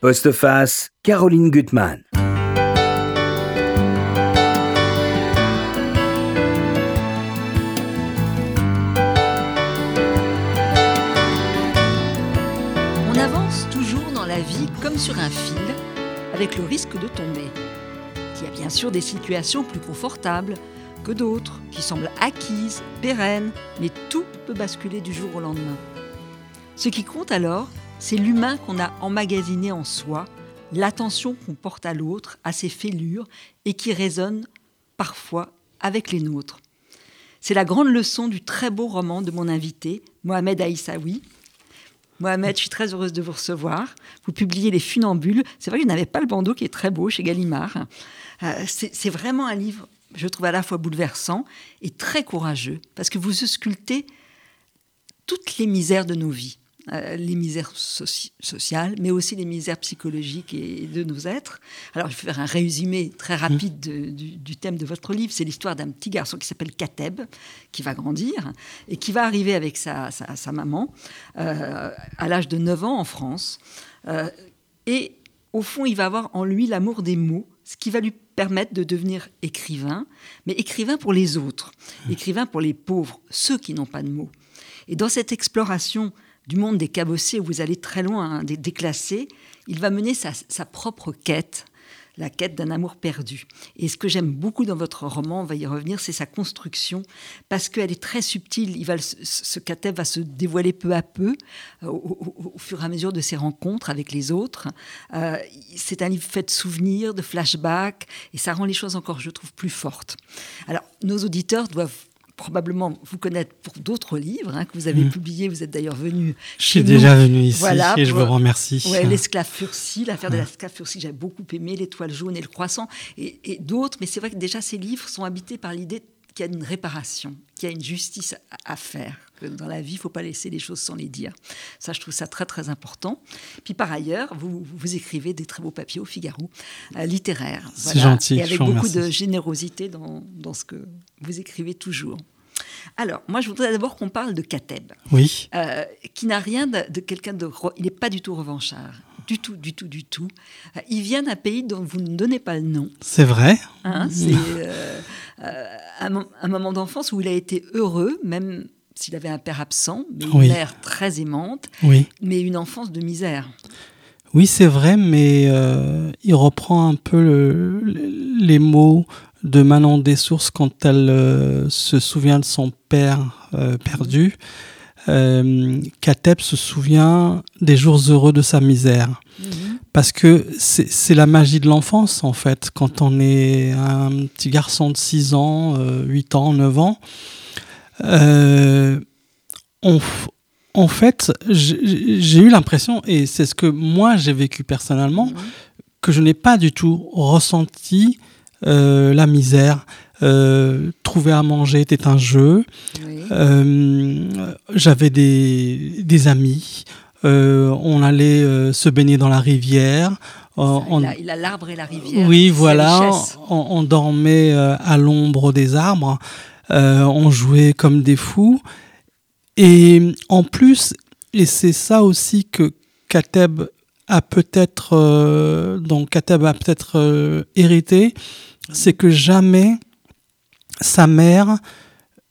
Postface, Caroline Gutmann. On avance toujours dans la vie comme sur un fil, avec le risque de tomber. Il y a bien sûr des situations plus confortables que d'autres, qui semblent acquises, pérennes, mais tout peut basculer du jour au lendemain. Ce qui compte alors, c'est l'humain qu'on a emmagasiné en soi, l'attention qu'on porte à l'autre, à ses fêlures, et qui résonne parfois avec les nôtres. C'est la grande leçon du très beau roman de mon invité, Mohamed Aïssaoui. Mohamed, je suis très heureuse de vous recevoir. Vous publiez Les Funambules. C'est vrai que je n'avais pas le bandeau qui est très beau chez Gallimard. Euh, c'est vraiment un livre, je trouve, à la fois bouleversant et très courageux, parce que vous sculptez toutes les misères de nos vies. Euh, les misères sociales, mais aussi les misères psychologiques et de nos êtres. Alors, je vais faire un résumé très rapide du, thème de votre livre. C'est l'histoire d'un petit garçon qui s'appelle Kateb, qui va grandir et qui va arriver avec sa, maman euh, à l'âge de 9 ans en France. Euh, et au fond, il va avoir en lui l'amour des mots, ce qui va lui permettre de devenir écrivain, mais écrivain pour les autres, écrivain pour les pauvres, ceux qui n'ont pas de mots. Et dans cette exploration du monde des cabossés où vous allez très loin, hein, des déclassés, il va mener sa, propre quête, la quête d'un amour perdu. Et ce que j'aime beaucoup dans votre roman, on va y revenir, c'est sa construction, parce qu'elle est très subtile. Il va, ce Kateb va se dévoiler peu à peu, euh, au, fur et à mesure de ses rencontres avec les autres. Euh, c'est un livre fait de souvenirs, de flashbacks, et ça rend les choses encore, je trouve, plus fortes. Alors, nos auditeurs doivent probablement vous connaître pour d'autres livres hein, que vous avez mm. publiés. Vous êtes d'ailleurs venu. Je suis déjà venu ici et je vous remercie. Ouais, L'esclave Fursi, l'affaire de l'esclave Fursi, j'ai beaucoup aimé, L'étoile jaune et le croissant, et, et d'autres. Mais c'est vrai que déjà ces livres sont habités par l'idée qu'il y a une réparation, qu'il y a une justice à, faire. Que dans la vie, il ne faut pas laisser les choses sans les dire. Ça, je trouve ça très, très important. Puis par ailleurs, vous, vous écrivez des très beaux papiers au Figaro, euh, littéraires. C'est gentil. Et avec beaucoup de générosité dans, dans ce que vous écrivez toujours. Alors, moi, je voudrais d'abord qu'on parle de Kateb. Oui. Euh, qui n'a rien de, quelqu'un de. Il n'est pas du tout revanchard. Du tout, du tout, du tout. Euh, il vient d'un pays dont vous ne donnez pas le nom. C'est vrai. Hein, c'est euh, un, moment d'enfance où il a été heureux, même s'il avait un père absent, mais une mère très aimante, oui. mais une enfance de misère. Oui, c'est vrai, mais il reprend un peu les mots de Manon Sources quand elle euh, se souvient de son père euh, perdu. Euh, Kateb se souvient des jours heureux de sa misère. Mhm. Parce que c'est la magie de l'enfance, en fait. Quand on est un petit garçon de 6 ans, 8 ans, 9 ans, en fait, j'ai eu l'impression, et c'est ce que moi j'ai vécu personnellement, que je n'ai pas du tout ressenti euh, la misère. Euh, trouver à manger était un jeu. Euh, j'avais des, des, amis. on allait se baigner dans la rivière. il, a, l'arbre et la rivière. Oui, voilà. On, dormait à l'ombre des arbres. On jouait comme des fous. Et en plus, et c'est ça aussi que Kateb a peut-être, donc Kateb a peut-être hérité, c'est que jamais sa mère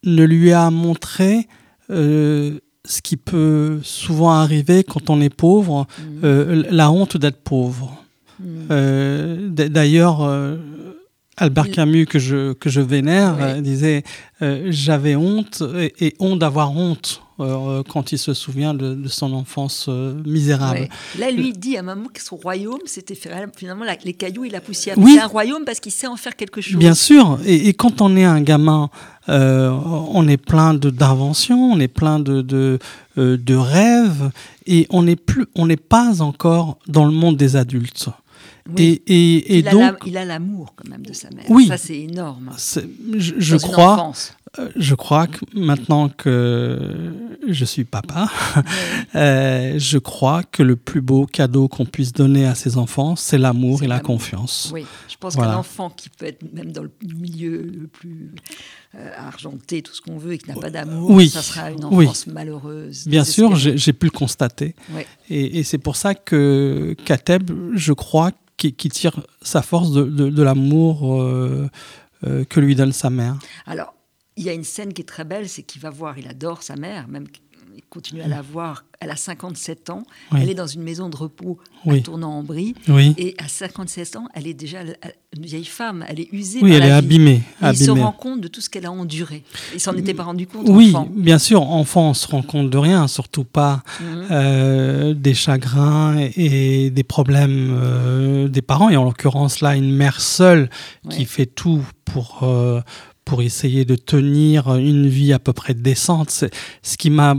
ne lui a montré euh, ce qui peut souvent arriver quand on est pauvre, mmh. euh, la honte d'être pauvre. Mmh. Euh, d'ailleurs, Albert Camus, que je, que je vénère, disait J'avais honte et honte d'avoir honte. Euh, quand il se souvient de, son enfance euh, misérable. Là, lui dit à maman que son royaume, c'était finalement les cailloux et la poussière. C'est un royaume parce qu'il sait en faire quelque chose. Bien sûr. Et, quand on est un gamin, euh, on est plein d'inventions, on est plein de, de, de rêves, et on n'est pas encore dans le monde des adultes. Et, et, et il, donc, a la- il a l'amour quand même de sa mère. Oui. Ça, c'est énorme. je, crois, euh, je crois que maintenant que je suis papa, euh, je crois que le plus beau cadeau qu'on puisse donner à ses enfants, c'est l'amour et la confiance. Oui, je pense Voilà. qu'un enfant qui peut être même dans le milieu le plus euh, argenté, tout ce qu'on veut, et qui n'a pas d'amour, Oui. ça sera une Oui. enfance malheureuse. Bien sûr, j'ai pu le constater. Et, et c'est pour ça que Kateb, je crois, qui, tire sa force de, de- l'amour euh, euh, que lui donne sa mère. Alors, il y a une scène qui est très belle, c'est qu'il va voir, il adore sa mère, même continue à la voir. Elle a 57 ans, Oui. elle est dans une maison de repos Oui. à Tournant-en-Brie, Oui, et à 57 ans, elle est déjà une vieille femme, elle est usée oui par elle est vie. abîmée. Et il se abîmée. rend compte de tout ce qu'elle a enduré. Il s'en était pas rendu compte, Oui, enfant. bien sûr, enfant, on se rend compte de rien, surtout pas Mhm. euh, des chagrins et, et des problèmes euh, des parents. Et en l'occurrence, là, une mère seule qui fait tout pour, euh, pour essayer de tenir une vie à peu près décente. C'est ce qui m'a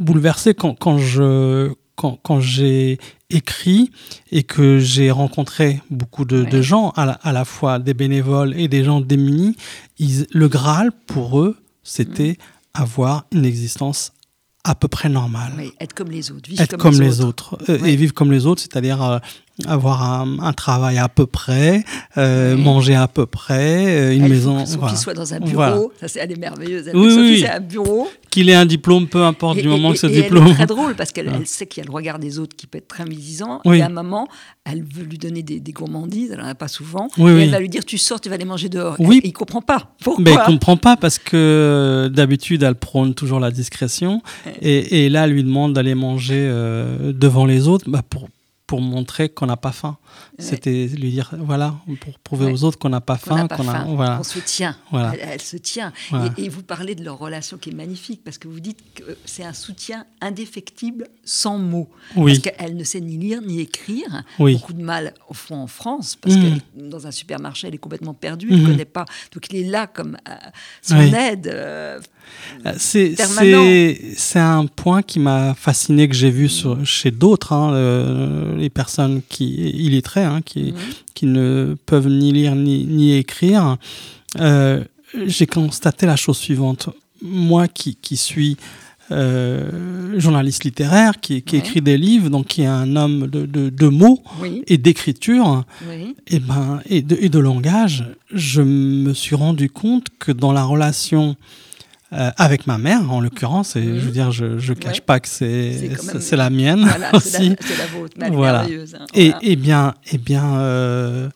bouleversé quand, quand je quand, quand j'ai écrit et que j'ai rencontré beaucoup de, gens, à la, à la fois des bénévoles et des gens démunis, ils- le Graal, pour eux, c'était Mm. avoir une existence à peu près normale. Oui, être comme les autres, vivre Être comme, les autres. Euh, Ouais. Et vivre comme les autres, c'est-à-dire euh, avoir un, un travail à peu près, euh, Oui. manger à peu près, euh, une Elle, maison. voilà. soit dans un bureau. Voilà. Ça, c'est elle est merveilleuse. Elle Oui, oui. c'est un bureau. Qu'il ait un diplôme, peu importe Et- du et- moment et- que ce diplôme. Elle est très drôle parce qu'elle Ouais. sait qu'il y a le regard des autres qui peut être très médisant. Et à un moment, elle veut lui donner des, des gourmandises. Elle n'en a pas souvent. Et elle va lui dire Tu sors, tu vas les manger dehors. Oui. Et il comprend pas. Pourquoi Mais il comprend pas parce que euh, d'habitude elle prône toujours la discrétion et, et là elle lui demande d'aller manger euh, devant les autres bah, pour pour montrer qu'on n'a pas faim. C'était lui dire voilà pour prouver Ouais. aux autres qu'on n'a pas faim, qu'on a voilà. se tient. Voilà. Elle, elle se tient. Voilà. Et, et vous parlez de leur relation qui est magnifique parce que vous dites que c'est un soutien indéfectible sans mots. Oui. Parce qu'elle ne sait ni lire ni écrire. Oui. Beaucoup de mal au fond en France parce Mhm. que dans un supermarché, elle est complètement perdue. Elle ne Mhm. connaît pas. Donc il est là comme euh, son Oui. aide. euh, Euh, C'est un point qui m'a fasciné que j'ai vu sur, chez d'autres hein, les personnes qui illettrées hein, qui Mhm. qui ne peuvent ni lire ni, ni écrire. Euh, j'ai constaté la chose suivante. Moi qui, qui suis euh, journaliste littéraire, qui, qui Ouais. écrit des livres, donc qui est un homme de, de, de mots Oui, et d'écriture oui, et, ben, et, de, et de langage, je me suis rendu compte que dans la relation euh, avec ma mère, en l'occurrence, et Mhm. je veux dire, je ne cache Ouais. pas que c'est C'est la mienne voilà, aussi. la, c'est la vôtre, mais elle est Voilà. merveilleuse. hein, Et, voilà. et bien, et bien euh,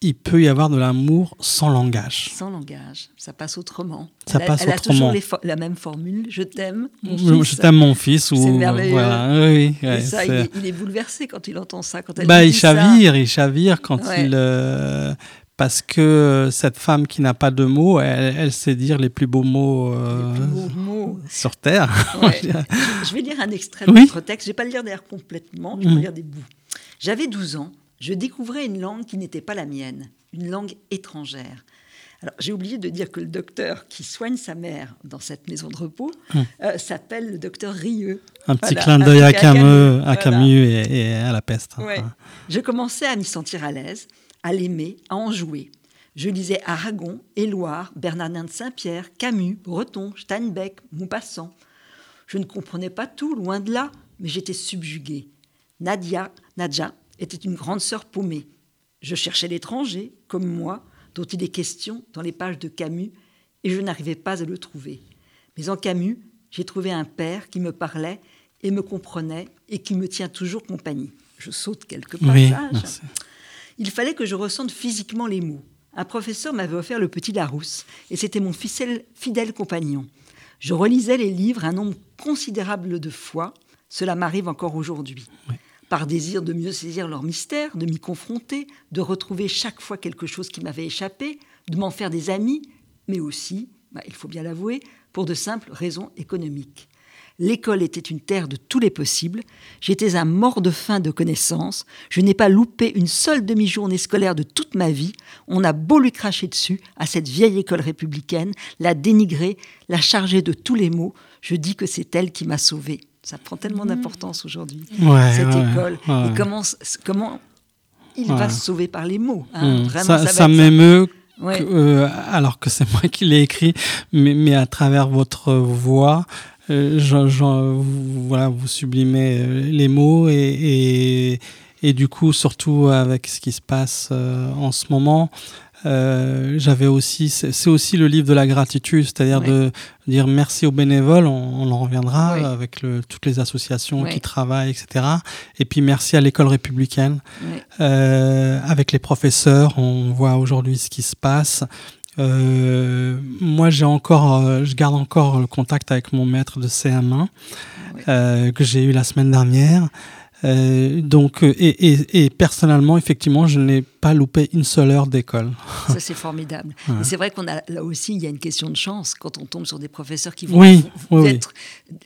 il peut y avoir de l'amour sans langage. Sans langage, ça passe autrement. Ça elle passe elle a autrement. toujours la même formule je t'aime, mon Je, fils. je t'aime mon fils ou voilà, oui, Et ouais, ça, il est, il est bouleversé quand il entend ça. Quand elle bah, il dit ça. chavire, il chavire quand Ouais. il euh, parce que cette femme qui n'a pas de mots, elle, elle sait dire les plus beaux mots euh, Les plus beaux mots. sur terre. Ouais. je, vais lire un extrait de Oui. votre texte. Je ne vais pas le lire d'ailleurs complètement, je vais Mm. lire des bouts. J'avais 12 ans. Je découvrais une langue qui n'était pas la mienne, une langue étrangère. Alors, j'ai oublié de dire que le docteur qui soigne sa mère dans cette maison de repos Mm. euh, s'appelle le docteur Rieux. Un petit clin d'œil à Camus, à. Camus et, et à la peste. Ouais. Hein. Je commençais à m'y sentir à l'aise, à l'aimer, à en jouer. Je lisais Aragon, Éluard, Bernardin de Saint-Pierre, Camus, Breton, Steinbeck, Maupassant. Je ne comprenais pas tout, loin de là, mais j'étais subjuguée. Nadia, Nadja, était une grande sœur paumée. Je cherchais l'étranger, comme moi, dont il est question dans les pages de Camus, et je n'arrivais pas à le trouver. Mais en Camus, j'ai trouvé un père qui me parlait et me comprenait et qui me tient toujours compagnie. Je saute quelques passages. Il fallait que je ressente physiquement les mots. Un professeur m'avait offert le petit Larousse, et c'était mon fidèle, fidèle compagnon. Je relisais les livres un nombre considérable de fois. Cela m'arrive encore aujourd'hui. Par désir de mieux saisir leur mystère, de m'y confronter, de retrouver chaque fois quelque chose qui m'avait échappé, de m'en faire des amis, mais aussi, bah, il faut bien l'avouer, pour de simples raisons économiques. L'école était une terre de tous les possibles. J'étais un mort de faim de connaissances. Je n'ai pas loupé une seule demi-journée scolaire de toute ma vie. On a beau lui cracher dessus à cette vieille école républicaine, la dénigrer, la charger de tous les maux. Je dis que c'est elle qui m'a sauvé. Ça prend tellement d'importance aujourd'hui, Ouais, cette ouais, école. ouais. Et comment, comment il va se sauver par les mots. Hein. Mmh. ça, ça, m'émeut. Euh, alors que c'est moi qui l'ai écrit, mais, mais, à travers votre voix, euh, vous, voilà, vous sublimez euh, les mots et, et, et, du coup, surtout avec ce qui se passe en ce moment, euh, j'avais aussi, c'est aussi le livre de la gratitude, c'est-à-dire de dire merci aux bénévoles, on, en reviendra avec le, toutes les associations qui travaillent, etc. Et puis merci à l'école républicaine, euh, avec les professeurs, on voit aujourd'hui ce qui se passe. Euh, moi, j'ai encore, euh, je garde encore le contact avec mon maître de CM1 euh, que j'ai eu la semaine dernière. Euh, donc, euh, et, et, personnellement, effectivement, je n'ai pas loupé une seule heure d'école. Ça, c'est formidable. C'est vrai qu'on a là aussi, il y a une question de chance quand on tombe sur des professeurs qui vont oui, être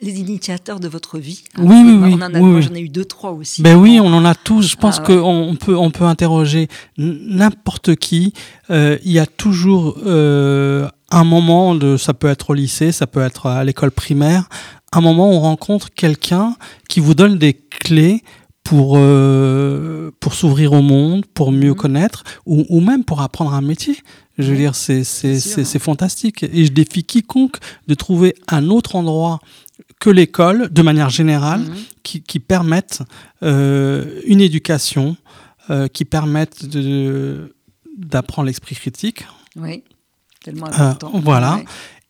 les initiateurs de votre vie. Hein. Oui, oui, oui. moi, j'en ai eu deux, trois aussi. Ben oui, on en a tous. Je pense ah, qu'on peut, on peut interroger n'importe qui. Euh, il y a toujours un moment de, ça peut être au lycée, ça peut être à l'école primaire, un moment on rencontre quelqu'un qui vous donne des clés pour, euh, pour s'ouvrir au monde, pour mieux mhm. connaître, ou, ou, même pour apprendre un métier. Je veux dire, c'est fantastique. Et je défie quiconque de trouver un autre endroit que l'école, de manière générale, mhm. qui, qui permette euh, une éducation, euh, qui permette d'apprendre l'esprit critique. Oui, tellement important. voilà.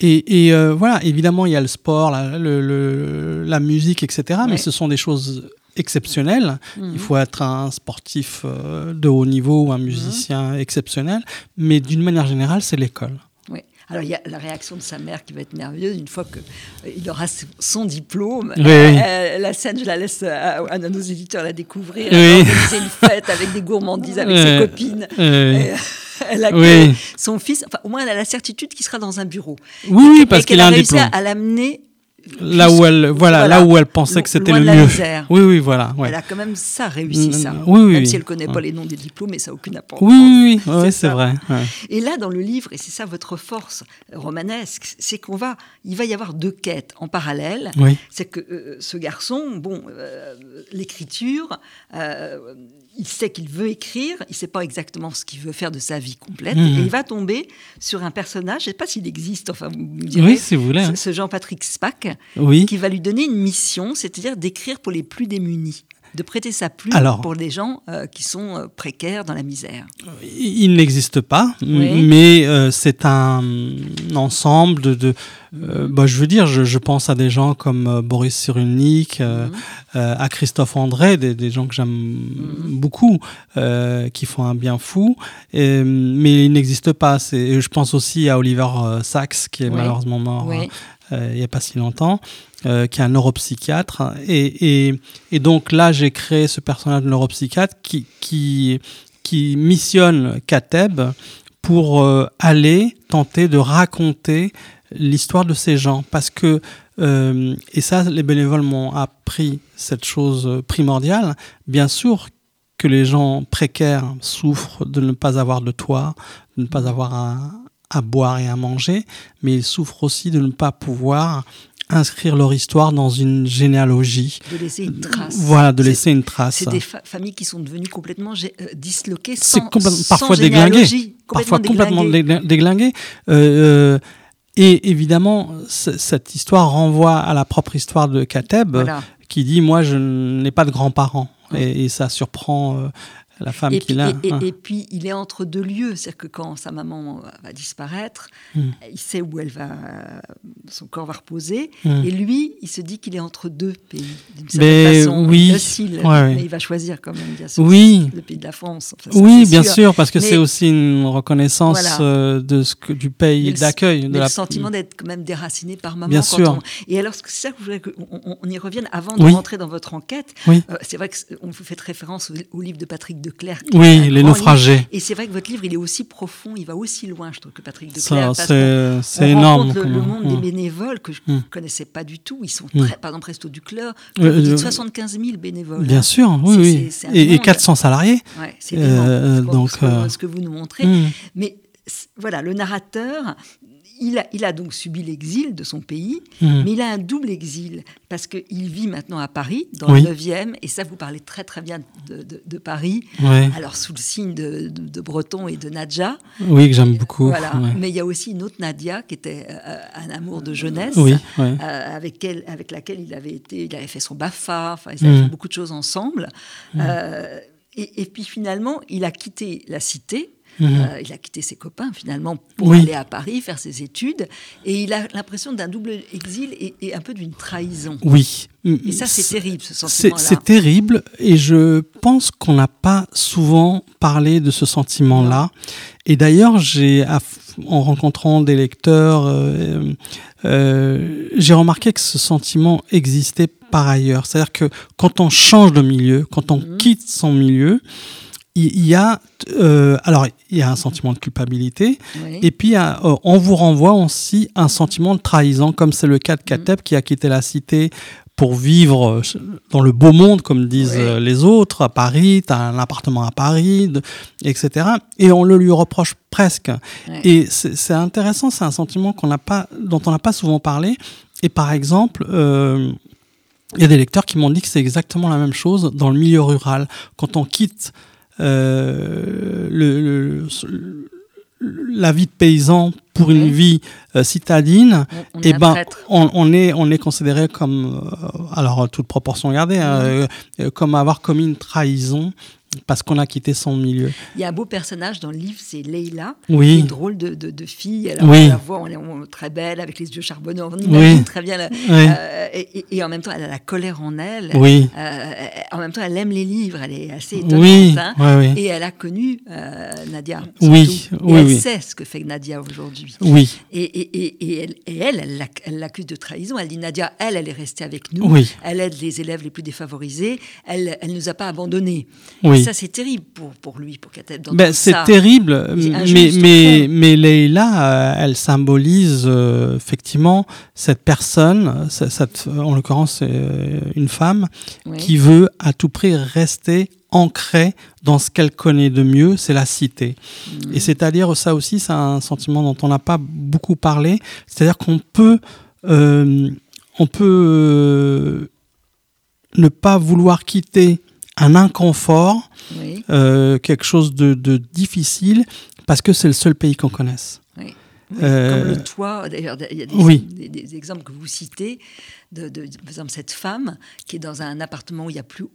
Et, euh, voilà, évidemment, il y a le sport, la, le, la musique, etc. Mais ce sont des choses exceptionnelles. Mhm. Il faut être un sportif euh, de haut niveau ou un musicien exceptionnel. Mais d'une manière générale, c'est l'école. Oui. Alors il y a la réaction de sa mère qui va être merveilleuse une fois qu'il aura son diplôme. Euh, la scène, je la laisse à, nos éditeurs la découvrir. Oui. organiser une fête avec des gourmandises avec ses copines. elle a oui. son fils, enfin, au moins elle a la certitude qu'il sera dans un bureau. Oui, oui parce qu'il a, a réussi à l'amener là où elle voilà, là où elle pensait que c'était le mieux. Oui oui voilà. Elle a quand même ça réussi ça. Oui, oui, même si elle connaît pas les noms des diplômes mais ça n'a aucune importance. Oui oui, oui c'est vrai. Et là dans le livre et c'est ça votre force romanesque, c'est qu'on va il va y avoir deux quêtes en parallèle. C'est que euh, ce garçon bon euh, l'écriture euh, il sait qu'il veut écrire, il ne sait pas exactement ce qu'il veut faire de sa vie complète, mhm. et il va tomber sur un personnage, je ne sais pas s'il existe, enfin vous me direz, oui, si vous voulez, hein. ce Jean-Patrick Spack, oui. qui va lui donner une mission, c'est-à-dire d'écrire pour les plus démunis de prêter sa plume pour des gens euh, qui sont euh, précaires dans la misère Il n'existe pas, mais euh, c'est un ensemble de... bah, je veux dire, je, pense à des gens comme Boris Cyrulnik, mhm. à Christophe André, des, gens que j'aime mhm. beaucoup, qui font un bien fou, mais il n'existe pas. Je pense aussi à Oliver Sacks, qui est malheureusement mort il n'y a pas si longtemps. Euh, qui est un neuropsychiatre. Et, et, et donc là, j'ai créé ce personnage de neuropsychiatre qui, qui, qui missionne Kateb pour euh, aller tenter de raconter l'histoire de ces gens. Parce que, euh, et ça, les bénévoles m'ont appris cette chose primordiale, bien sûr que les gens précaires souffrent de ne pas avoir de toit, de ne pas avoir à, à boire et à manger, mais ils souffrent aussi de ne pas pouvoir inscrire leur histoire dans une généalogie. De laisser une trace. Voilà, de laisser une trace. C'est des familles qui sont devenues complètement euh, disloquées, sans, parfois déglinguées, parfois complètement déglinguées. Euh, euh, et évidemment, cette histoire renvoie à la propre histoire de Kateb, qui dit moi je n'ai pas de grands-parents. Et, et, ça surprend la femme qu'il a. Et, hein. et, puis, il est entre deux lieux. C'est-à-dire que quand sa maman va disparaître, hmm. il sait où elle va, son corps va reposer. Hmm. Et lui, il se dit qu'il est entre deux pays, d'une certaine façon. Oui. Docile, mais il va choisir quand même, bien sûr, oui. le pays de la France. oui, bien sûr, parce que c'est aussi une reconnaissance euh, de ce que, du pays d'accueil. Le, la... sentiment d'être quand même déraciné par maman. Bien sûr. Et alors, c'est ça que je voudrais qu'on on y revienne avant de rentrer dans votre enquête. Oui. Euh, c'est vrai qu'on vous fait référence au, livre de Patrick de Oui, les naufragés. Et c'est vrai que votre livre, il est aussi profond, il va aussi loin, je trouve, que Patrick de Clercq. C'est énorme. Le, le monde des mm. bénévoles que je ne mm. connaissais pas du tout. Ils sont mm. très, par exemple, Resto du Cœur, euh, 75 000 bénévoles. Bien sûr, oui, oui. Et, 400 salariés. Ouais, c'est euh, donc ce que, euh, ce que, vous nous montrez. Mais voilà, le narrateur, il a, il a, donc subi l'exil de son pays, Mhm. mais il a un double exil, parce qu'il vit maintenant à Paris, dans Oui. le 9e, et ça, vous parlez très très bien de, de- de Paris, Ouais. alors sous le signe de, Breton et de Nadja. Oui, que j'aime beaucoup. Voilà. ouais. Mais il y a aussi une autre Nadia, qui était euh, un amour de jeunesse. Oui, ouais. euh, avec, elle, avec laquelle il avait, été, il avait fait son BAFA, enfin, ils avaient Mhm. fait beaucoup de choses ensemble. Euh, et, et puis finalement, il a quitté la cité, Mhm. euh, il a quitté ses copains finalement pour Oui. aller à Paris faire ses études, et il a l'impression d'un double exil et, et un peu d'une trahison. Oui. Et ça, c'est terrible, ce sentiment-là. c'est terrible et je pense qu'on n'a pas souvent parlé de ce sentiment-là. Et d'ailleurs, j'ai, en rencontrant des lecteurs, euh, euh, j'ai remarqué que ce sentiment existait par ailleurs. C'est-à-dire que quand on change de milieu, quand on Mhm. quitte son milieu, il y a, euh, alors il y a un sentiment de culpabilité, Oui. et puis, euh, on vous renvoie aussi un sentiment de trahison, comme c'est le cas de Kateb qui a quitté la cité pour vivre dans le beau monde, comme disent Oui. euh, les autres, à Paris, tu as un appartement à Paris, etc. Et on le lui reproche presque. Et c'est c'est intéressant, c'est un sentiment qu'on n'a pas, dont on n'a pas souvent parlé. Et par exemple, euh, il y a des lecteurs qui m'ont dit que c'est exactement la même chose dans le milieu rural. Quand on quitte euh, le, le- la vie de paysan pour une Ouais. vie euh, citadine, On- on eh est un ben, on, on est, on est considéré comme, euh, alors toute proportion gardée, euh, euh, comme avoir commis une trahison parce qu'on a quitté son milieu. Il y a un beau personnage dans le livre, c'est Leila, Oui. une drôle de, de, de fille. Elle, Oui. on la voit, on est on- très belle, avec les yeux charbonneux. On imagine Oui. très bien. la- euh, et, en même temps, elle a la colère en elle. Oui. Euh, en même temps, elle aime les livres. Elle est assez étonnante. Oui, hein. Et elle a connu euh, Nadia. Oui, et elle sait ce que fait Nadia aujourd'hui. Oui, Et, et, et, et elle, et elle, elle l'ac- elle l'accuse de trahison. Elle dit Nadia, elle, elle est restée avec nous. Oui. Elle aide les élèves les plus défavorisés. Elle, elle nous a pas abandonnés. Oui. Et ça, c'est terrible pour, pour lui, pour Kateb. Ben, c'est terrible, mais, mais, mais Leïla, euh, elle symbolise euh, effectivement cette personne, ce- cette, en l'occurrence euh, une femme, Oui. qui veut à tout prix rester ancrée dans ce qu'elle connaît de mieux, c'est la cité. Mhm. Et c'est-à-dire, ça aussi, c'est un sentiment dont on n'a pas beaucoup parlé, c'est-à-dire qu'on peut, euh, on peut euh, ne pas vouloir quitter un inconfort, Oui, euh, quelque chose de, de difficile parce que c'est le seul pays qu'on connaisse. oui. Euh, Comme le toit, d'ailleurs, il y a des, oui. des- des exemples que vous citez, de, de- par exemple cette femme qui est dans un appartement où il n'y a plus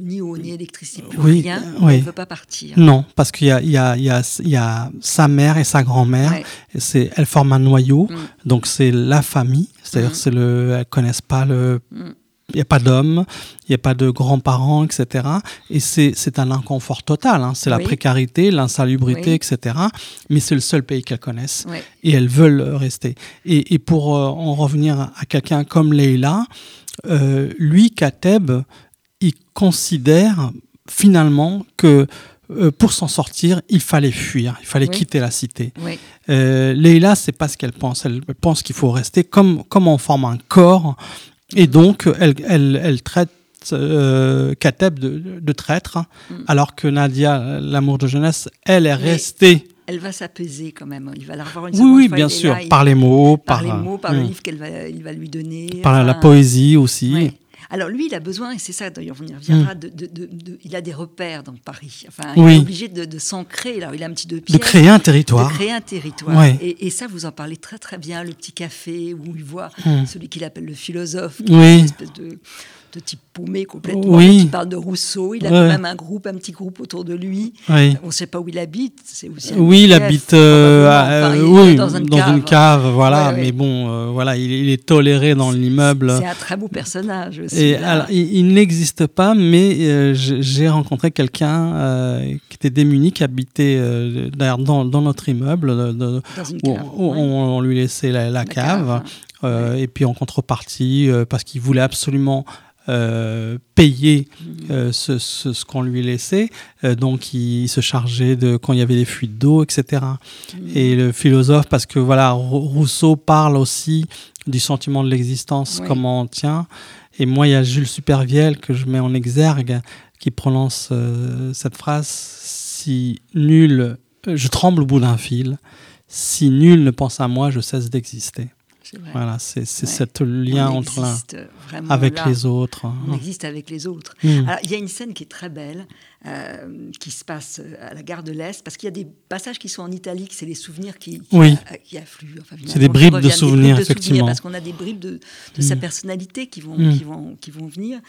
ni eau ni électricité, plus Oui, rien, euh, elle ne veut pas partir. Non, parce qu'il y a, il y, a, il y, a, il y a sa mère et sa grand-mère. Ouais. C'est, elles forment un noyau, Mm. donc c'est la famille. C'est-à-dire, Mm. c'est le, elles connaissent pas le. Mm. Il n'y a pas d'hommes, il n'y a pas de grands-parents, etc. Et c'est, un inconfort total. hein. C'est la précarité, l'insalubrité, Oui. etc. Mais c'est le seul pays qu'elles connaissent. Et elles veulent rester. Et, et pour euh, en revenir à quelqu'un comme Leila, euh, lui, Kateb, il considère finalement que euh, pour s'en sortir, il fallait fuir, il fallait Oui. quitter la cité. Oui. Euh, Leila, c'est pas ce qu'elle pense. Elle pense qu'il faut rester comme, comme on forme un corps. Et donc, elle, elle, elle traite euh, Kateb de, de traître, Mm. alors que Nadia, l'amour de jeunesse, elle est Mais restée. Elle va s'apaiser quand même. Il va la revoir une Oui, oui, fois, bien sûr, là, il- par les mots, par par, les mots, par le Hmm. livre qu'elle va, il va lui donner. par la poésie aussi. ouais. Alors lui, il a besoin, et c'est ça, d'ailleurs, on y reviendra, de, de- de- de- il a des repères dans Paris. Enfin, il est obligé de, s'ancrer. Alors, il a un petit deux pièces. De créer un territoire. De créer un territoire. Ouais. Et, et ça, vous en parlez très très bien, le petit café où il voit Hmm. celui qu'il appelle le philosophe, Oui. une espèce de, de type paumé complètement, Oui. qui parle de Rousseau. Il a Ouais. même un groupe, un petit groupe autour de lui. Oui. On ne sait pas où il habite. C'est aussi un Oui, il habite euh, Enfin, euh, il oui, dans une cave. voilà. Ouais, ouais. Mais bon, euh, voilà, il, est- il est toléré dans l'immeuble. C'est un très beau personnage aussi. Et là. alors, il, il n'existe pas, mais euh, j'ai rencontré quelqu'un qui était démuni, qui habitait d'ailleurs dans, dans notre immeuble, de- de- dans une où cave. on, ouais. on- on lui laissait la, la cave. cave. euh, Et puis en contrepartie, euh, parce qu'il voulait absolument euh, payer euh, ce, ce- ce qu'on lui laissait, euh, donc il se chargeait de quand il y avait des fuites d'eau, etc. Mhm. Et le philosophe, parce que voilà, Rou- Rousseau parle aussi du sentiment de l'existence, Oui. comment on tient. Et moi, il y a Jules Supervielle que je mets en exergue, qui prononce cette phrase si nul je tremble au bout d'un fil. Si nul ne pense à moi, je cesse d'exister. Voilà, c'est ouais. ce lien on entre la, avec là. les autres. On hein. existe avec les autres. Mm. Alors, il y a une scène qui est très belle, euh, qui se passe à la gare de l'Est, parce qu'il y a des passages qui sont en italique, c'est les souvenirs qui, qui, Oui. a- qui affluent. Enfin, C'est des bribes de souvenirs, bribes de effectivement. parce qu'on a des bribes de, de sa Mm. personnalité qui vont, Mm. qui, vont, qui vont venir.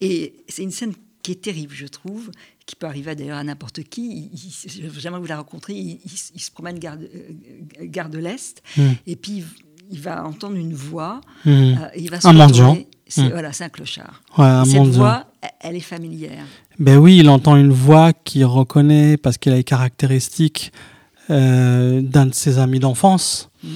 Et c'est une scène qui est terrible, je trouve, qui peut arriver d'ailleurs à n'importe qui. Il- il- J'aimerais vous la rencontrer. Il, se promène gare de, euh, gare de l'Est, et puis il va entendre une voix. Mm. euh, il va se Un mendiant. retourner. C'est Mm. voilà, c'est un clochard. Ouais, un Cette mendiant. voix, elle- est familière. Ben oui, il entend une voix qu'il reconnaît parce qu'elle a les caractéristiques euh, d'un de ses amis d'enfance. Mhm.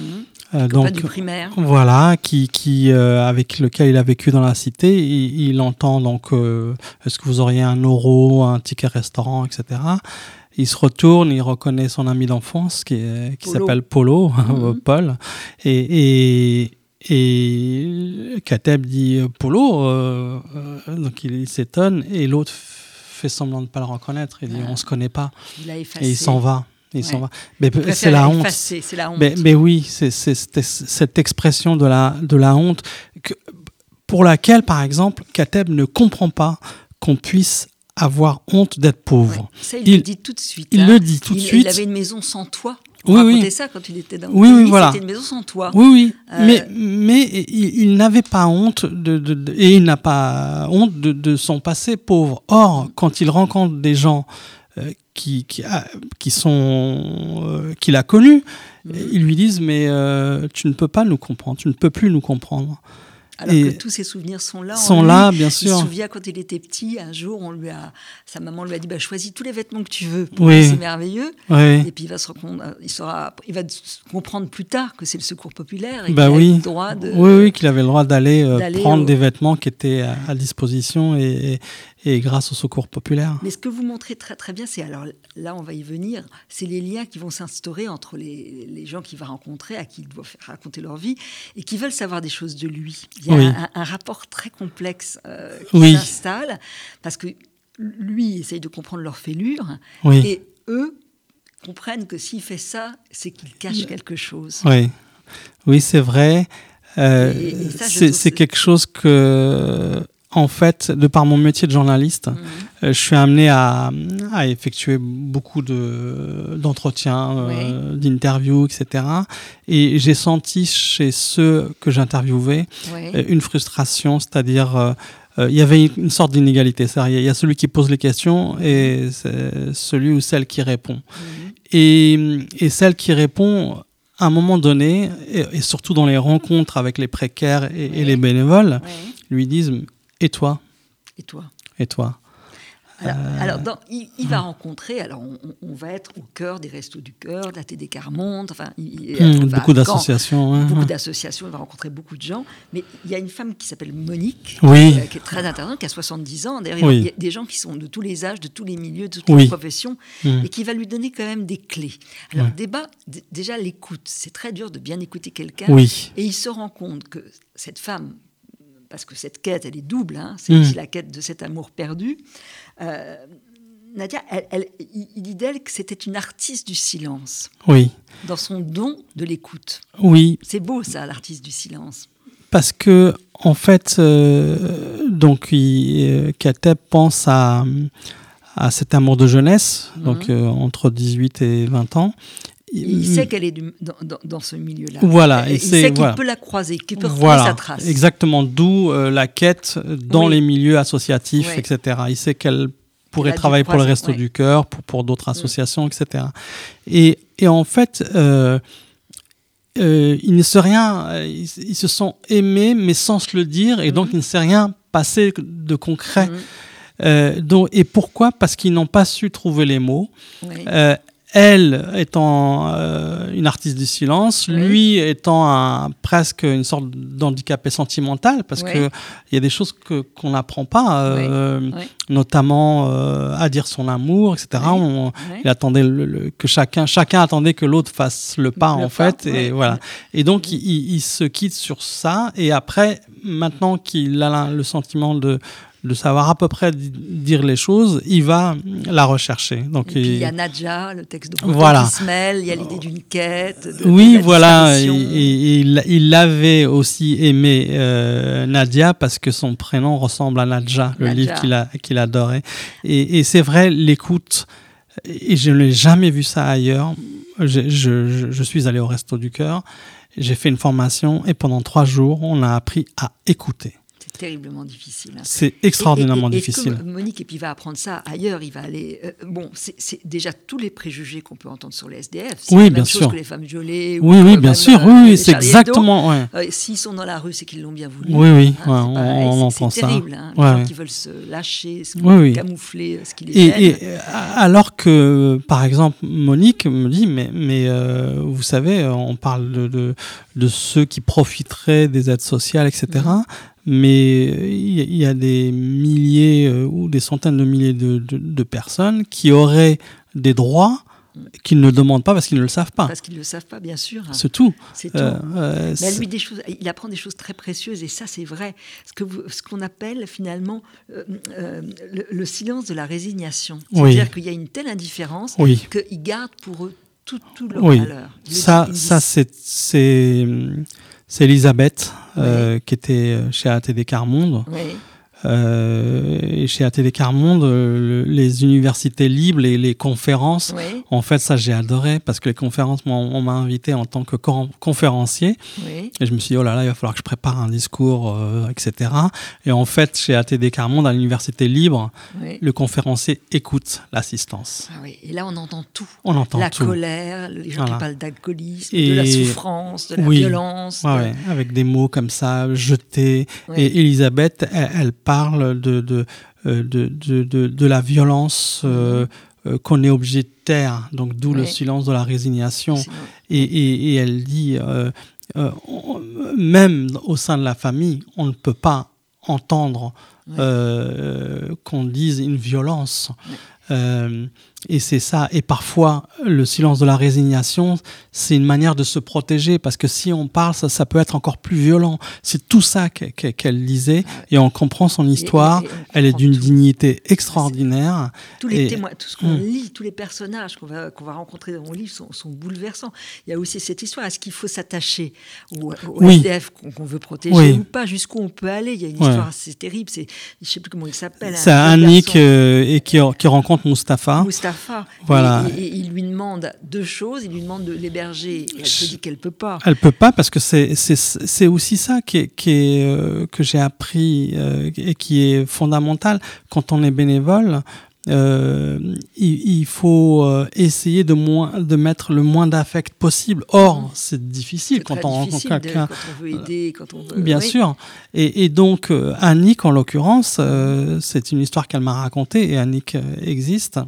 Euh, donc du primaire. voilà, qui, qui euh, avec lequel il a vécu dans la cité. Il, il entend donc euh, est-ce que vous auriez un euro, un ticket restaurant, etc. Il se retourne, il reconnaît son ami d'enfance qui, qui Polo. s'appelle Polo, Mhm. Paul, et, et et Kateb dit euh, Polo, euh, euh, donc il, il s'étonne et l'autre fait semblant de ne pas le reconnaître. Il dit Ah. on se connaît pas Il a effacé. et il s'en va. Il s'en Ouais. va. Mais c'est la honte. la honte. Mais, mais oui, c'est cette expression de la, de la honte que, pour laquelle, par exemple, Kateb ne comprend pas qu'on puisse avoir honte d'être pauvre. Ouais. Ça, il, Il- le dit tout de suite. Il hein. le dit tout de suite. Il avait une maison sans toit. Oui, On oui. ça quand il était dans Oui, le oui, voilà. C'était une maison sans toit. Oui, oui, Euh, mais, mais il, il n'avait pas honte de, de- de- et il n'a pas honte de, de son passé pauvre. Or, quand il rencontre des gens euh, qui, qui, a- qui sont euh, qu'il a connus, Mhm. ils lui disent mais tu ne peux pas nous comprendre, tu ne peux plus nous comprendre. Alors et- que tous ses souvenirs sont là. Sont là, bien Il se sûr. souvient quand il était petit, un jour, on lui a, sa maman lui a dit bah, choisis tous les vêtements que tu veux. Oui. C'est merveilleux. Oui. Et puis il va se rendre- il saura, il va comprendre plus tard que c'est le secours populaire et Bah qu'il a oui. le droit de. Oui, oui, qu'il avait le droit d'aller euh, prendre au- des vêtements qui étaient à, à disposition et, et, grâce au secours populaire. Mais ce que vous montrez très très bien, c'est alors là on va y venir, c'est les liens qui vont s'instaurer entre les, les gens qu'il va rencontrer, à qui il doit faire raconter leur vie, et qui veulent savoir des choses de lui. Il y a Oui. un, un rapport très complexe euh, qui Oui. s'installe, parce que lui essaye de comprendre leur fêlure, Oui. et eux comprennent que s'il fait ça, c'est qu'il cache quelque chose. Oui, oui c'est vrai. Euh, c'est quelque chose que, en fait, de par mon métier de journaliste, Mhm. euh, je suis amené à, à effectuer beaucoup de- d'entretiens, euh, d'interviews, etc. Et j'ai senti chez ceux que j'interviewais euh, une frustration, c'est-à-dire il y avait une, sorte d'inégalité. C'est-à-dire, Il y a celui qui pose les questions et c'est celui ou celle qui répond. Mhm. Et, et celle qui répond, à un moment donné, et, et surtout dans les rencontres avec les précaires et, les bénévoles, lui disent Et toi? Et toi? Et toi? Alors, Euh, alors, dans- il, il va rencontrer, alors on, va être au cœur des Restos du Cœur, de la TD Carmonte, enfin, il- va Beaucoup d'associations. Beaucoup d'associations, il va rencontrer beaucoup de gens. Mais il y a une femme qui s'appelle Monique, Oui. euh, qui est très intéressante, qui a 70 ans. D'ailleurs, Oui. il y a des gens qui sont de tous les âges, de tous les milieux, de toutes Oui. les professions, Hum. et qui va lui donner quand même des clés. Alors, Ouais. débat, déjà l'écoute. C'est très dur de bien écouter quelqu'un. Oui. Et il se rend compte que cette femme, parce que cette quête, elle est double, hein, c'est Mm. aussi la quête de cet amour perdu. euh, Nadia, elle- elle- il dit d'elle que c'était une artiste du silence, Oui. dans son don de l'écoute. Oui. C'est beau ça, l'artiste du silence. Parce que, en fait, euh, donc, il- euh, Kateb pense à, à cet amour de jeunesse, donc Mhm. euh, entre 18 et 20 ans. Il sait qu'elle est du- dans, dans- dans ce milieu-là. Voilà, Et il sait qu'il voilà. peut la croiser, qu'il peut retrouver Voilà, sa trace. exactement. D'où euh, la quête dans Oui. les milieux associatifs, etc. Il sait qu'elle pourrait travailler pour le Resto ouais. Mm. du Cœur, pour, pour d'autres associations, etc. Et, et en fait, euh, euh, il ne sait rien, euh, ils, ils se sont aimés, mais sans se le dire, et donc Mhm. il ne s'est rien passé de concret. Euh, donc, et pourquoi? Parce qu'ils n'ont pas su trouver les mots. Oui. Euh, elle étant euh, une artiste du silence, Oui. lui étant un, presque une sorte d'handicapé sentimental, parce Oui. que il y a des choses que qu'on n'apprend pas, euh, Oui. notamment euh, à dire son amour, etc. On- il attendait le- le- que chacun, chacun attendait que l'autre fasse le pas Le en pas, fait, et voilà. Et donc il, il- il se quitte sur ça, et après, maintenant qu'il a le sentiment de de savoir à peu près dire les choses, il va la rechercher. Donc, il y a Nadja, le texte de voilà. Ismaël, il y a l'idée d'une quête. De, oui, voilà. Il, il avait aussi aimé euh, Nadia parce que son prénom ressemble à Nadja, le livre qu'il qu'il adorait. Et, et c'est vrai, l'écoute, et je n'ai jamais vu ça ailleurs. Je, je, je suis allé au Resto du Cœur, j'ai fait une formation et pendant trois jours, on a appris à écouter terriblement difficile. C'est extraordinairement difficile. Monique, et puis il va apprendre ça ailleurs, il va aller. Euh, bon, c'est déjà tous les préjugés qu'on peut entendre sur les SDF. Oui, la bien sûr. Que les femmes violées. Oui, oui, bien sûr. oui, c'est exactement. Ouais. Euh, S'ils sont dans la rue, c'est qu'ils l'ont bien voulu. Oui, oui, hein, on, entend ça. C'est terrible. Hein, les gens qui veulent se lâcher, se camoufler, ce qui les et, et, alors que, par exemple, Monique me dit, mais, mais euh, vous savez, on parle de, de, de, ceux qui profiteraient des aides sociales, etc mais il y, a des milliers euh, ou des centaines de milliers de, de, personnes qui auraient des droits qu'ils ne demandent pas parce qu'ils ne le savent pas. Parce qu'ils ne le savent pas, bien sûr. C'est tout. C'est tout. Euh, euh, mais lui, des choses, il apprend des choses très précieuses et ça, c'est vrai. Ce que ce qu'on appelle finalement le, silence de la résignation. C'est-à-dire qu'il y a une telle indifférence oui. qu'ils gardent pour eux tout, tout leur oui. valeur. Ça, ça c'est c'est Elisabeth euh, qui était chez ATD Carmonde. Oui. Euh, et chez ATD Carmonde, euh, les universités libres, les, les conférences, oui. en fait, ça j'ai adoré parce que les conférences, on m'a invité en tant que conférencier. Oui. Et je me suis dit, oh là là, il va falloir que je prépare un discours, euh, etc. Et en fait, chez ATD Carmonde, à l'université libre, oui. le conférencier écoute l'assistance. Ah oui. Et là, on entend tout. On entend la tout. colère, les gens Voilà. qui parlent d'alcoolisme, Et- de la souffrance, de la Oui. violence. Ouais, de- ouais, avec des mots comme ça, jetés. Et Elisabeth, elle, elle parle de, de, euh, de, de, de, de la violence euh, euh, qu'on est obligé de taire, donc d'où le silence de la résignation. Et, et, et elle dit, euh, on- même au sein de la famille, on ne peut pas entendre qu'on dise une violence. Euh, et c'est ça. Et parfois, le silence de la résignation, c'est une manière de se protéger parce que si on parle, ça, ça peut être encore plus violent. C'est tout ça qu'elle qu'elle disait et on comprend son histoire. et- et on Elle est d'une dignité extraordinaire. tous les témoins, tout ce qu'on Mm. lit, tous les personnages qu'on va, qu'on va rencontrer dans mon livre sont, sont bouleversants. Il y a aussi cette histoire, est-ce qu'il faut s'attacher au, au Oui. SDF qu'on veut protéger Oui. ou pas, jusqu'où on peut aller? Il y a une Ouais. histoire assez terrible, c'est, je sais plus comment il s'appelle. C'est Annick euh, et qui, qui rencontre Mustapha. Mustapha. Voilà. Et, et- et il lui demande deux choses, il lui demande de l'héberger, elle se dit qu'elle peut pas. Elle peut pas parce que c'est c'est c'est aussi ça qui est, qui est euh, que j'ai appris euh, et qui est fondamental quand on est bénévole. Euh, il, il faut euh, essayer de moins de mettre le moins d'affect possible. Or, c'est difficile quand on rencontre quelqu'un. quand on veut aider, quand on veut. Bien oui. sûr. Et, et donc, euh, Annick, en l'occurrence, euh, c'est une histoire qu'elle m'a racontée et Annick existe.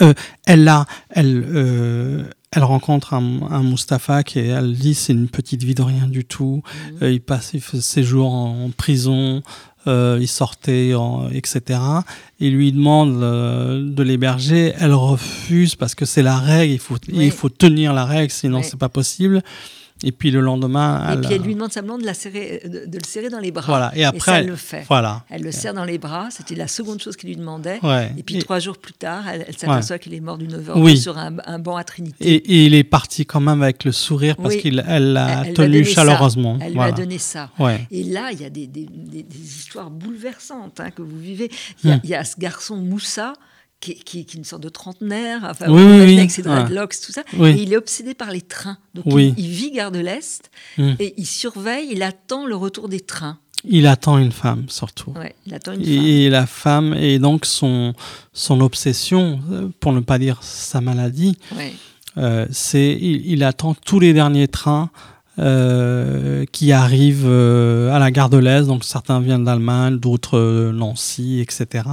Euh, elle a, elle, elle rencontre un, un Mustapha qui, est- elle dit, c'est une petite vie de rien du tout. Mhm. Euh, il passe ses jours en, en prison, euh, il sortait, en- etc. Il lui demande euh, de l'héberger. Elle refuse parce que c'est la règle. Il faut, Oui. il faut tenir la règle, sinon Oui. c'est pas possible. Et puis le lendemain, Et puis elle lui demande simplement de, la serrer, de, de le serrer dans les bras. voilà. Et Et après, ça, elle- elle le fait. voilà. Elle le serre dans les bras, c'était la seconde chose qu'il lui demandait. Ouais. Et puis Et- trois jours plus tard, elle, elle s'aperçoit qu'il est mort d'une overdose Oui. sur un, un banc à Trinité. Et, et il est parti quand même avec le sourire parce Oui. qu'il elle l'a tenu ça. chaleureusement. Elle Voilà. lui a donné ça. Ouais. Et là, il y a des, des- des- des histoires bouleversantes hein, que vous vivez. Il y, a, Mm. il y a ce garçon Moussa. Qui, qui- qui est une sorte de trentenaire, enfin, Oui, oui, avec ses Ouais. dreadlocks, tout ça. Oui. Et il est obsédé par les trains. Donc il, il vit gare de l'Est Mm. et il surveille, il attend le retour des trains. Il attend une femme surtout. Ouais, il attend une femme. Et la femme est donc son, son obsession, euh, pour ne pas dire sa maladie, Ouais. euh, c'est il, il attend tous les derniers trains euh, qui arrivent euh, à la gare de l'Est. Donc certains viennent d'Allemagne, d'autres euh, Nancy, etc.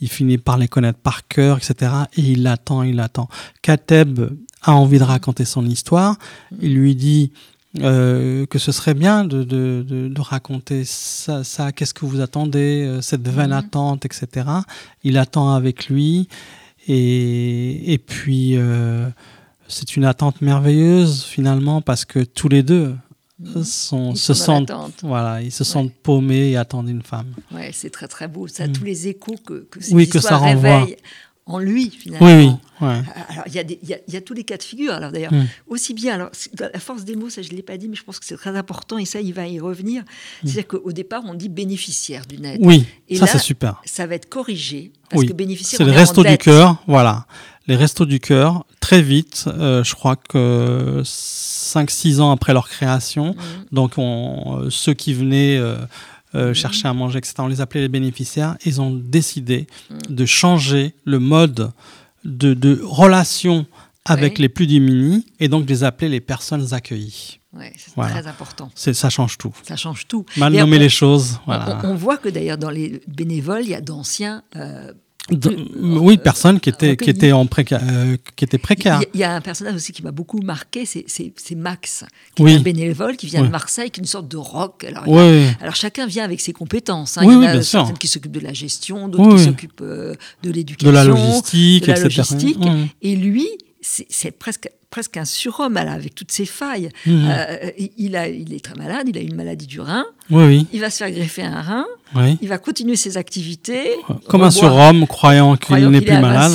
Il finit par les connaître par cœur, etc. Et il attend, il attend. Kateb a envie de raconter son histoire. Il lui dit euh, que ce serait bien de, de, de, de raconter ça, ça qu'est-ce que vous attendez, euh, cette vaine Mhm. attente, etc. Il attend avec lui. Et, et puis, euh, c'est une attente merveilleuse finalement parce que tous les deux sont, Ils se sont sentent, voilà, ils se sentent paumés et attendent une femme. Ouais, c'est très très beau. Ça a tous les échos que, que. Oui, que ça renvoie. en lui finalement. Oui, oui, ouais. Alors, il y, y y a tous les cas de figure. Alors, d'ailleurs, Mm. aussi bien, alors, la force des mots, ça, je ne l'ai pas dit, mais je pense que c'est très important, et ça, il va y revenir. C'est-à-dire qu'au départ, on dit bénéficiaire d'une aide. Oui, Et ça c'est super. Ça va être corrigé, parce Oui, que bénéficiaire, c'est en restos du cœur, voilà. Les restos du cœur, très vite, euh, je crois que 5-6 ans après leur création, Mhm. donc on- euh, ceux qui venaient euh, euh, chercher à manger, etc., on les appelait les bénéficiaires, ils ont décidé Mhm. de changer le mode de, de relation avec Oui. les plus démunis et donc de les appeler les personnes accueillies. Ouais, c'est Voilà. très important. Ça change tout. Ça change tout. Mal nommer les choses. on- Voilà. On, on voit que d'ailleurs, dans les bénévoles, il y a d'anciens. euh, oui, personnes qui étaient, qui étaient, en préca- euh, qui y, a- il y a un personnage aussi qui m'a beaucoup marqué, c'est- Max, qui Oui. est un bénévole qui vient Oui. de Marseille, qui est une sorte de rock. Alors, a- chacun vient avec ses compétences. hein. Il y en a certaines qui s'occupent de la gestion, d'autres qui s'occupent euh, de l'éducation, de la logistique, de la etc. logistique. Et lui, c'est presque presque un surhomme là, avec toutes ses failles. Mhm. Euh, il, a, il est très malade, il a une maladie du rein, Oui, oui, il va se faire greffer un rein, oui. il va continuer ses activités. Comme un surhomme, croyant qu'il n'est plus malade.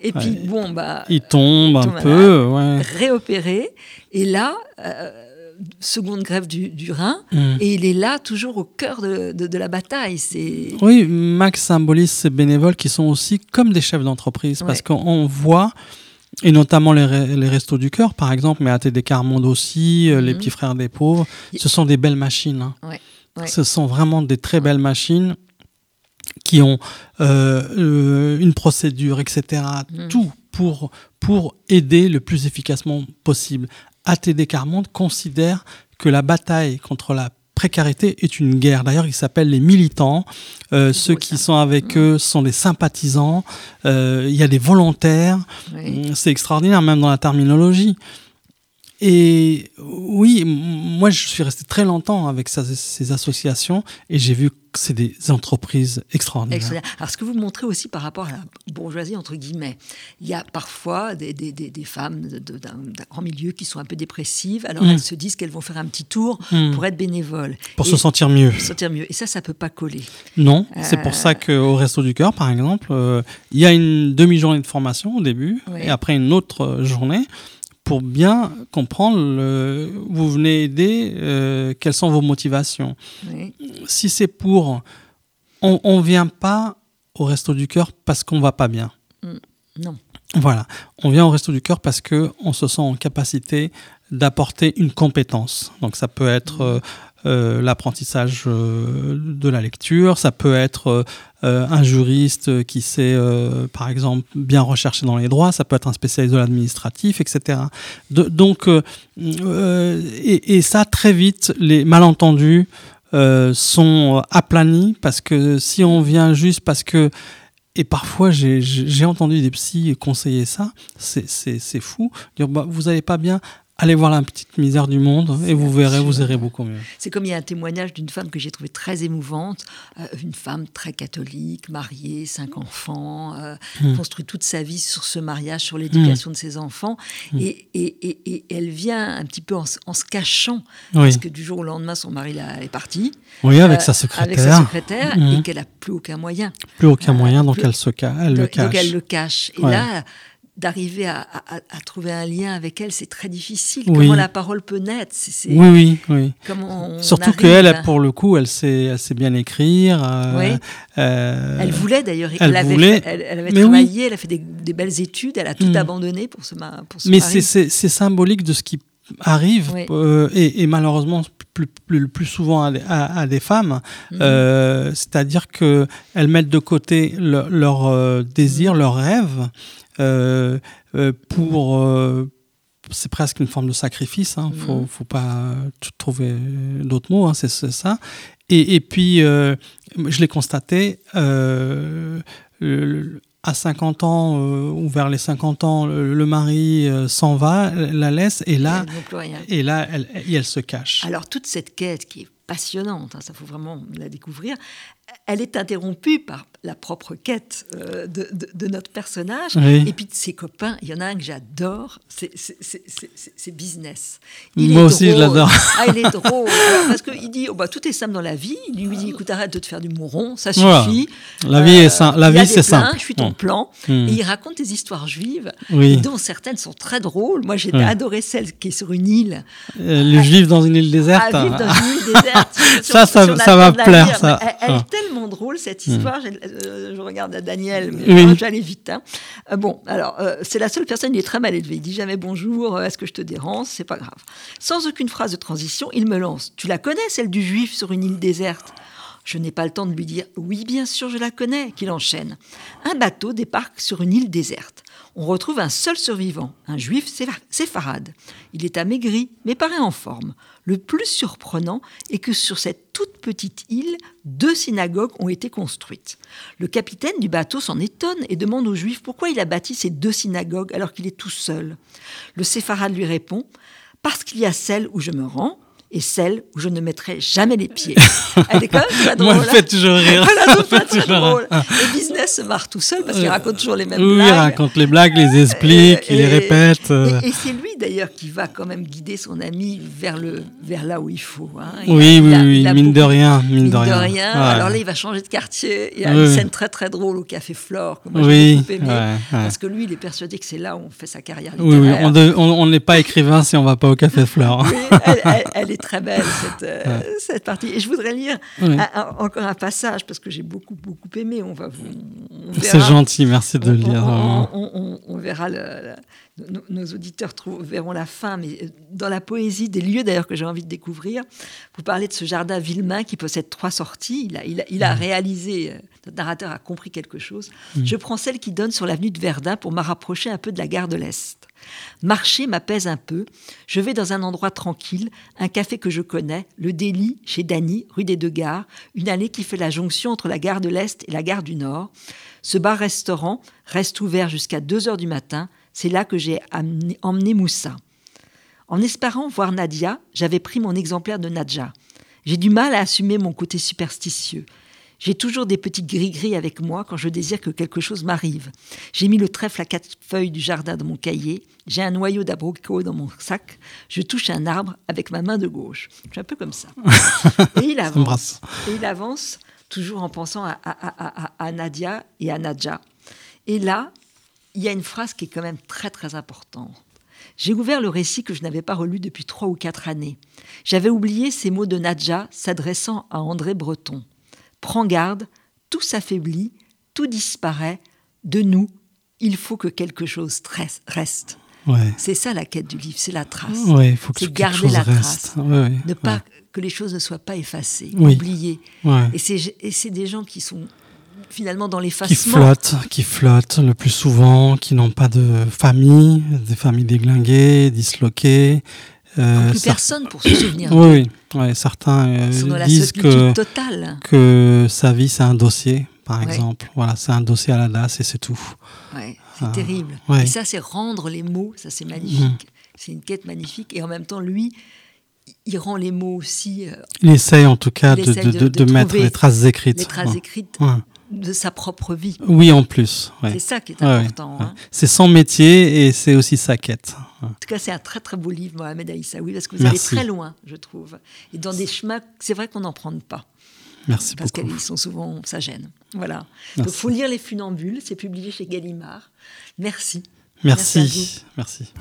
Et puis, Ouais. bon, bah, Il tombe un peu. Ouais. réopéré. Et là, euh, seconde grève du, du rein. Mhm. Et il est là, toujours au cœur de, de- de la bataille. C'est Oui, Max symbolise ces bénévoles qui sont aussi comme des chefs d'entreprise parce qu'on voit, et notamment les, les Restos du Cœur par exemple, mais ATD Carmonde aussi, euh, les Mhm. Petits Frères des Pauvres, ce sont des belles machines. hein. Ouais, ouais. Ce sont vraiment des très belles machines qui ont euh, euh, une procédure, etc. Mhm. Tout pour, pour aider le plus efficacement possible. ATD Carmonde considère que la bataille contre la précarité est une guerre. D'ailleurs, ils s'appellent les militants. Euh, ceux beau, qui ça. sont avec eux sont des sympathisants. Euh, Il y a des volontaires. Ouais. C'est extraordinaire, même dans la terminologie. Et oui, moi, je suis resté très longtemps avec ces, ces associations et j'ai vu que c'est des entreprises extraordinaires. Extraordinaire. Alors, ce que vous montrez aussi par rapport à la bourgeoisie, entre guillemets, il y a parfois des, des- des- des femmes d'un grand milieu qui sont un peu dépressives, alors Mm. elles se disent qu'elles vont faire un petit tour Mm. pour être bénévoles. Pour Et- se sentir mieux. se sentir mieux. Et ça, ça peut pas coller. Non, c'est pour Euh. ça qu'au Resto du Cœur, par exemple, euh, il y a une demi-journée de formation au début Oui. et après une autre euh, journée pour bien comprendre, le- vous venez aider, euh, quelles sont vos motivations. Oui. Si c'est pour... On ne vient pas au Resto du Cœur parce qu'on va pas bien. Non. Voilà, on vient au Resto du Cœur parce que on se sent en capacité d'apporter une compétence. Donc ça peut être euh, euh, l'apprentissage euh, de la lecture, ça peut être euh, euh, un juriste qui sait, euh, par exemple, bien rechercher dans les droits, ça peut être un spécialiste de l'administratif, etc. Donc, euh, euh, et, ça, très vite, les malentendus euh, sont aplanis parce que si on vient juste parce que et parfois, j'ai- entendu des psys conseiller ça. C'est fou. Dire, bah, vous n'allez pas bien, allez voir la petite misère du monde et vous verrez, vous irez beaucoup mieux. C'est comme il y a un témoignage d'une femme que j'ai trouvé très émouvante, euh, une femme très catholique, mariée, cinq enfants, euh, Mm. construit toute sa vie sur ce mariage, sur l'éducation de ses enfants, et, et- et- et elle vient un petit peu en, se- en se cachant, Oui, parce que du jour au lendemain, son mari là, est parti, oui avec euh, sa secrétaire. avec sa secrétaire, et qu'elle n'a plus aucun moyen. Plus aucun moyen, donc plus- elle, se ca- elle le Donc, donc cache. elle le cache. Et Ouais. là, d'arriver à, à- à trouver un lien avec elle, c'est très difficile. Oui. Comment la parole peut naître c'est- c'est- Oui, oui, oui. comment on Surtout qu'elle, à- pour le coup, elle sait, elle sait bien écrire. euh, Oui. euh, Elle voulait d'ailleurs, elle elle, avait, voulait. elle, elle avait Mais travaillé, elle a fait des, des belles études, elle a tout Mm. abandonné pour ma- pour Mais c'est- symbolique de ce qui arrive, Oui. euh, et, et malheureusement plus, plus, le plus souvent à, des- à- à des femmes. Euh, C'est-à-dire qu'elles mettent de côté le- leur euh, désir, Mm. euh, euh, pour... euh, c'est presque une forme de sacrifice, il ne faut, Mhm. faut pas trouver d'autres mots, hein, c'est ça. Et, et puis, euh, je l'ai constaté, euh, à 50 ans, euh, ou vers les 50 ans, le, le mari euh, s'en va, la laisse, et là, ne et là elle se cache. Alors toute cette quête qui est passionnante, hein, ça faut vraiment la découvrir, elle est interrompue par la propre quête euh, de, de- de notre personnage. Oui. Et puis de ses copains, il y en a un que j'adore, c'est- Business. Moi aussi, je l'adore. Ah, il est drôle. Alors, parce qu'il dit, oh, bah, tout est simple dans la vie. Il lui dit, écoute, arrête de te faire du mouron, ça Voilà. suffit. La vie est la des c'est simple. Je suis ton plan. Mm. Et il raconte des histoires juives, Oui. dont certaines sont très drôles. Moi, j'ai adoré celle qui est sur une île. Euh, les juifs dans une île déserte. Vivre dans une île déserte. sur- Ça, ça- sur ça va plaire, ça. Elle, elle Ah. Tellement drôle, cette histoire. Je, euh, je regarde à Daniel, mais Oui. j'allais vite. hein. Euh, bon, alors, euh, c'est la seule personne, il est très mal élevé. Il dit jamais bonjour, est-ce que je te dérange? C'est pas grave. Sans aucune phrase de transition, il me lance. Tu la connais, celle du juif sur une île déserte? Je n'ai pas le temps de lui dire oui, bien sûr, je la connais, qu'il enchaîne. Un bateau débarque sur une île déserte. On retrouve un seul survivant, un juif séfa- séfarade. Il est amaigri, mais paraît en forme. Le plus surprenant est que sur cette toute petite île, deux synagogues ont été construites. Le capitaine du bateau s'en étonne et demande aux juifs pourquoi il a bâti ces deux synagogues alors qu'il est tout seul. Le séfarade lui répond Parce qu'il y a celle où je me rends et celle où je ne mettrai jamais les pieds. Elle est quand même très drôle. Moi, elle hein. fait toujours rire. Elle fait toujours drôle. Et Business se marre tout seul parce qu'il Euh, raconte toujours les mêmes Oui, il blagues. raconte les blagues, les explique, il les répète. euh. Et, et c'est lui d'ailleurs qui va quand même guider son ami vers, le, vers là où il faut. hein. Il Oui, a- oui, a- oui, mine de rien, mine, Mine de rien. Ouais. Alors là, il va changer de quartier. Il y a Oui, une scène très très drôle au Café Flore que moi j'ai oui, beaucoup aimé. ouais, ouais. Parce que lui, il est persuadé que c'est là où on fait sa carrière Oui, oui, littéraire. on n'est pas écrivain si on va pas au Café Flore. Elle, elle- elle est très belle, cette, euh, cette partie. Et je voudrais lire Oui. un- un- encore un passage, parce que j'ai beaucoup, beaucoup aimé. On va vous, C'est gentil, merci de On- le lire. on, vraiment. on- on- on verra, le- le- nos, nos auditeurs verront la fin, mais euh, dans la poésie des lieux d'ailleurs que j'ai envie de découvrir, vous parlez de ce jardin Villemain qui possède trois sorties. Il a, il a- il a Mm. réalisé, euh, notre narrateur a compris quelque chose. Je prends celle qui donne sur l'avenue de Verdun pour me rapprocher un peu de la gare de l'Est. Marcher m'apaise un peu. Je vais dans un endroit tranquille, un café que je connais, le Délit, chez Dany, rue des Deux Gares, une allée qui fait la jonction entre la gare de l'Est et la gare du Nord. Ce bar-restaurant reste ouvert jusqu'à 2 heures du matin. C'est là que j'ai emmené Moussa. En espérant voir Nadia, j'avais pris mon exemplaire de Nadja. J'ai du mal à assumer mon côté superstitieux. J'ai toujours des petits gris-gris avec moi quand je désire que quelque chose m'arrive. J'ai mis le trèfle à quatre feuilles du jardin dans mon cahier. J'ai un noyau d'abricot dans mon sac. Je touche un arbre avec ma main de gauche. Je suis un peu comme ça. Et il avance. Et il avance toujours en pensant à, à- à- à- à Nadia et à Nadja. Et là, il y a une phrase qui est quand même très très importante. J'ai ouvert le récit que je n'avais pas relu depuis trois ou quatre années. J'avais oublié ces mots de Nadja s'adressant à André Breton. Prends garde, tout s'affaiblit, tout disparaît. De nous, il faut que quelque chose reste. Ouais. C'est ça la quête du livre, c'est la trace. Ouais, il faut que C'est garder la reste. trace. Ouais, Ne pas que les choses ne soient pas effacées, Oui. oubliées. Et c'est des gens qui sont finalement dans qui l'effacement. flottent, qui flottent le plus souvent, qui n'ont pas de famille, des familles déglinguées, disloquées. Euh, Plus personne pour se souvenir. Oui, oui, ouais, certains euh, disent que, totale. que sa vie c'est un dossier, par Ouais. exemple. Voilà, c'est un dossier à la DAS et c'est tout. Ouais, c'est Ah, terrible. Et ça, c'est rendre les mots, ça c'est magnifique. C'est une quête magnifique. Et en même temps, lui, il rend les mots aussi, euh, Il essaye en tout cas de, de, mettre les traces écrites. les traces écrites. De sa propre vie. Oui, en plus. ouais. C'est ça qui est ouais, important. ouais. hein. C'est son métier et c'est aussi sa quête. En tout cas, c'est un très très beau livre, Mohamed Aïssaoui, parce que vous Merci. allez très loin, je trouve. Et dans des chemins, c'est vrai qu'on n'en prend pas. Merci parce beaucoup. qu'ils sont souvent, ça gêne. Voilà. Donc, Merci. faut lire Les Funambules, c'est publié chez Gallimard. Merci. Merci Merci.